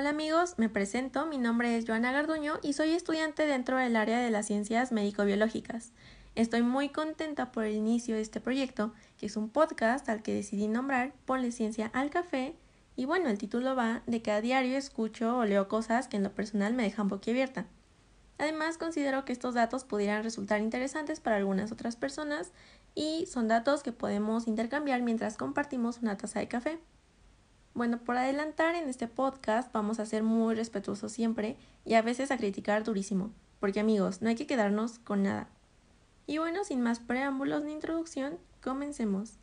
Hola amigos, me presento, mi nombre es Joana Garduño y soy estudiante dentro del área de las ciencias médico-biológicas. Estoy muy contenta por el inicio de este proyecto, que es un podcast al que decidí nombrar Ponle Ciencia al Café, y bueno, el título va de que a diario escucho o leo cosas que en lo personal me dejan boquiabierta. Además, considero que estos datos pudieran resultar interesantes para algunas otras personas y son datos que podemos intercambiar mientras compartimos una taza de café. Bueno, por adelantar en este podcast vamos a ser muy respetuosos siempre y a veces a criticar durísimo, porque amigos, no hay que quedarnos con nada. Y bueno, sin más preámbulos ni introducción, comencemos.